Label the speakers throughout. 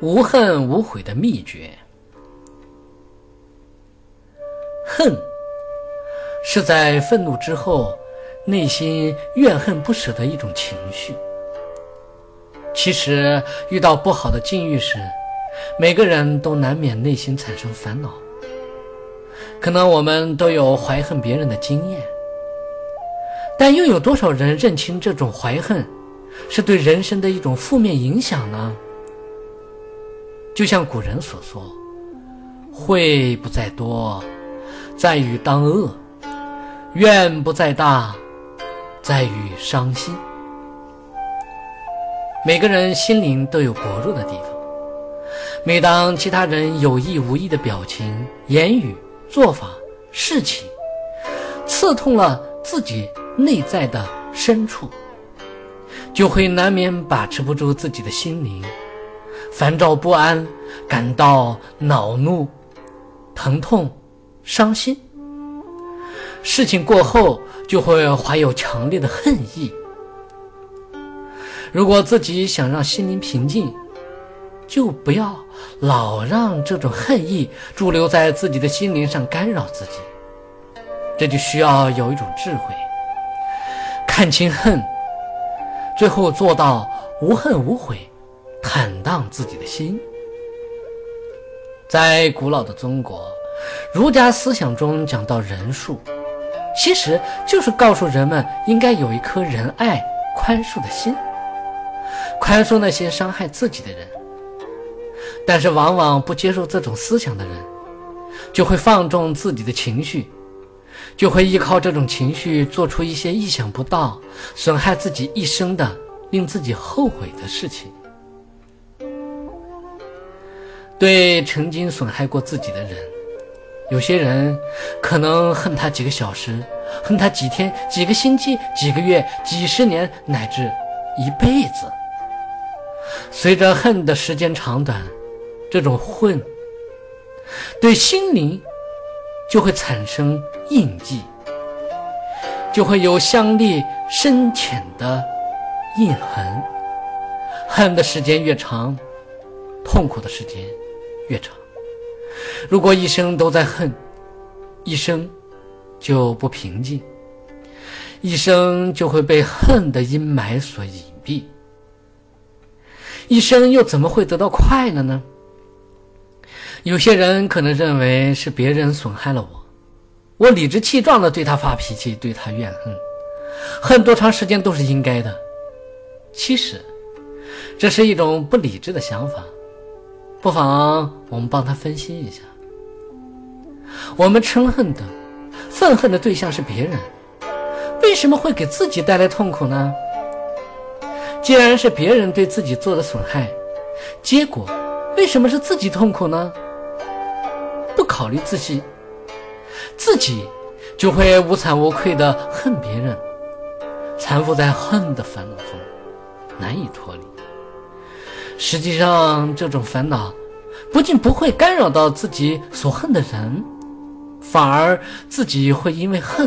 Speaker 1: 无恨无悔的秘诀。恨是在愤怒之后，内心怨恨不舍的一种情绪。其实遇到不好的境遇时，每个人都难免内心产生烦恼。可能我们都有怀恨别人的经验，但又有多少人认清这种怀恨是对人生的一种负面影响呢？就像古人所说：“慧不在多，在于当恶；怨不在大，在于伤心。”每个人心灵都有薄弱的地方，每当其他人有意无意的表情、言语、做法、事情，刺痛了自己内在的深处，就会难免把持不住自己的心灵。烦躁不安，感到恼怒、疼痛、伤心。事情过后，就会怀有强烈的恨意。如果自己想让心灵平静，就不要老让这种恨意驻留在自己的心灵上，干扰自己。这就需要有一种智慧，看清恨，最后做到无恨无悔。坦荡自己的心，在古老的中国，儒家思想中讲到仁术，其实就是告诉人们应该有一颗仁爱、宽恕的心，宽恕那些伤害自己的人。但是，往往不接受这种思想的人，就会放纵自己的情绪，就会依靠这种情绪做出一些意想不到、损害自己一生的、令自己后悔的事情。对曾经损害过自己的人，有些人可能恨他几个小时，恨他几天、几个星期、几个月、几十年，乃至一辈子。随着恨的时间长短，这种恨对心灵就会产生印记，就会有相立深浅的印痕。恨的时间越长，痛苦的时间。越长，如果一生都在恨，一生就不平静，一生就会被恨的阴霾所隐蔽，一生又怎么会得到快乐呢？有些人可能认为是别人损害了我，我理直气壮的对他发脾气，对他怨恨，恨多长时间都是应该的。其实，这是一种不理智的想法。不妨我们帮他分析一下：我们嗔恨的、愤恨的对象是别人，为什么会给自己带来痛苦呢？既然是别人对自己做的损害，结果为什么是自己痛苦呢？不考虑自己，自己就会无惭无愧的恨别人，缠缚在恨的烦恼中，难以脱离。实际上，这种烦恼不仅不会干扰到自己所恨的人，反而自己会因为恨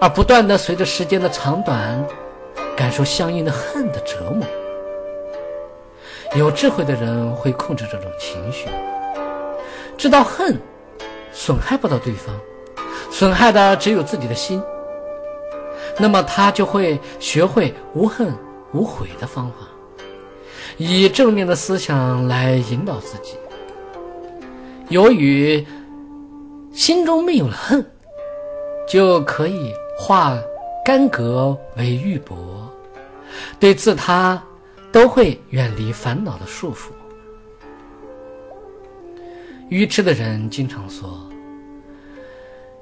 Speaker 1: 而不断的随着时间的长短，感受相应的恨的折磨。有智慧的人会控制这种情绪，知道恨损害不到对方，损害的只有自己的心，那么他就会学会无恨无悔的方法。以正面的思想来引导自己。由于心中没有了恨，就可以化干戈为玉帛，对自他都会远离烦恼的束缚。愚痴的人经常说：“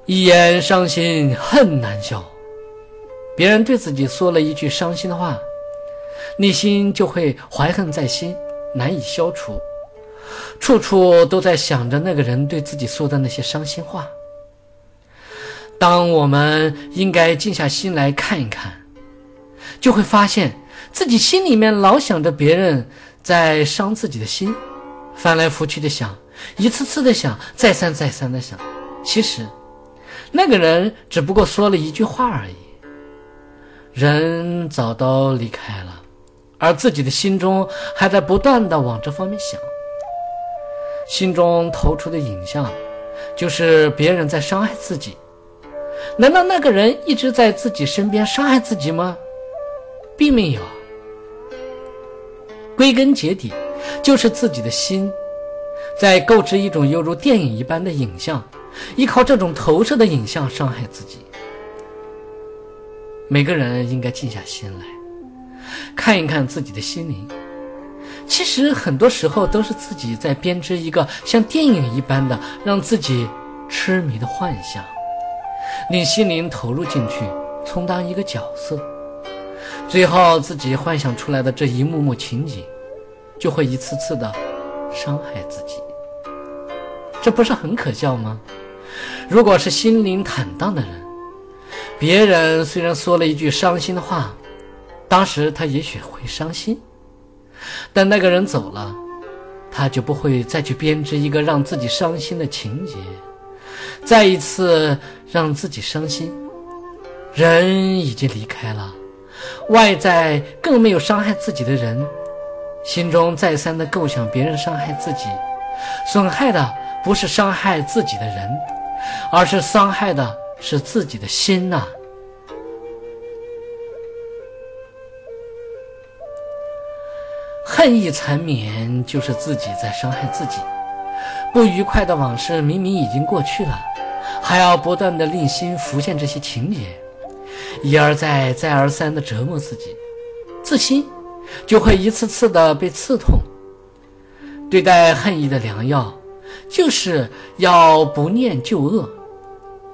Speaker 1: 一言伤心恨难消。”别人对自己说了一句伤心的话。内心就会怀恨在心，难以消除，处处都在想着那个人对自己说的那些伤心话。当我们应该静下心来看一看，就会发现自己心里面老想着别人在伤自己的心，翻来覆去的想，一次次的想，再三再三的想。其实，那个人只不过说了一句话而已，人早都离开了。而自己的心中还在不断的往这方面想，心中投出的影像就是别人在伤害自己。难道那个人一直在自己身边伤害自己吗？并没有。归根结底，就是自己的心在构织一种犹如电影一般的影像，依靠这种投射的影像伤害自己。每个人应该静下心来，看一看自己的心灵。其实很多时候都是自己在编织一个像电影一般的让自己痴迷的幻想。令心灵投入进去，充当一个角色，最后自己幻想出来的这一幕幕情景，就会一次次的伤害自己。这不是很可笑吗？如果是心灵坦荡的人，别人虽然说了一句伤心的话，当时他也许会伤心，但那个人走了，他就不会再去编织一个让自己伤心的情节。再一次让自己伤心，人已经离开了，外在更没有伤害自己的人，心中再三的构想别人伤害自己，损害的不是伤害自己的人，而是伤害的是自己的心呐。恨意缠绵，就是自己在伤害自己。不愉快的往事明明已经过去了，还要不断的令心浮现这些情节，一而再、再而三的折磨自己，自心就会一次次的被刺痛。对待恨意的良药，就是要不念旧恶。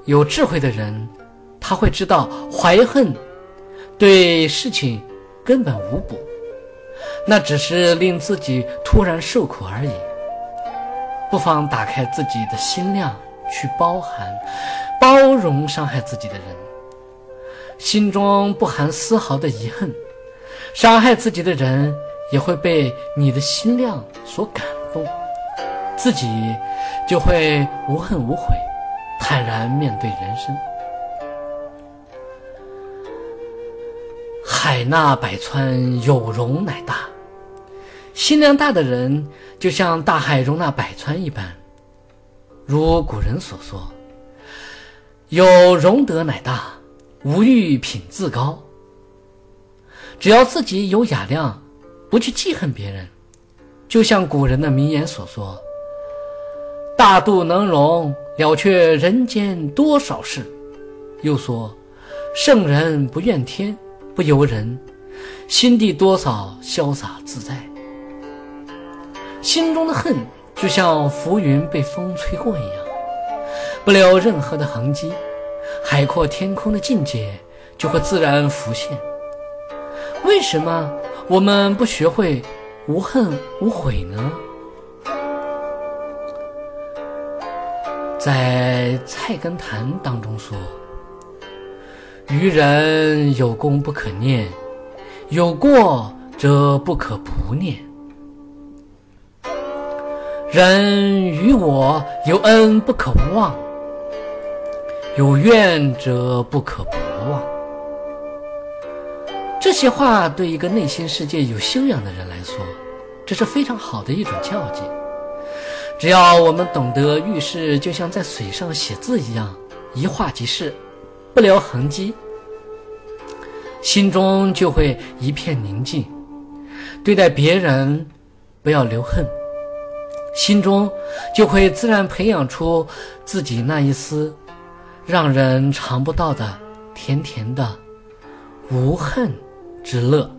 Speaker 1: 有智慧的人，他会知道怀恨对事情根本无补，那只是令自己突然受苦而已。不妨打开自己的心量，去包含、包容伤害自己的人，心中不含丝毫的遗恨。伤害自己的人也会被你的心量所感动，自己就会无恨无悔，坦然面对人生。海纳百川，有容乃大。心量大的人，就像大海容纳百川一般。如古人所说：“有容德乃大，无欲品自高。”只要自己有雅量，不去记恨别人，就像古人的名言所说：“大度能容，了却人间多少事。”又说：“圣人不怨天，不尤人，心地多少潇洒自在。”心中的恨，就像浮云被风吹过一样，不留任何的痕迹，海阔天空的境界就会自然浮现。为什么我们不学会无恨无悔呢？在《菜根谭》当中说：“愚人有功不可念，有过则不可不念。”人与我有恩不可忘，有怨则不可不忘。这些话对一个内心世界有修养的人来说，这是非常好的一种教诫。只要我们懂得遇事就像在水上写字一样，一画即逝，不留痕迹，心中就会一片宁静。对待别人，不要留恨。心中就会自然培养出自己那一丝让人尝不到的甜甜的无恨之乐。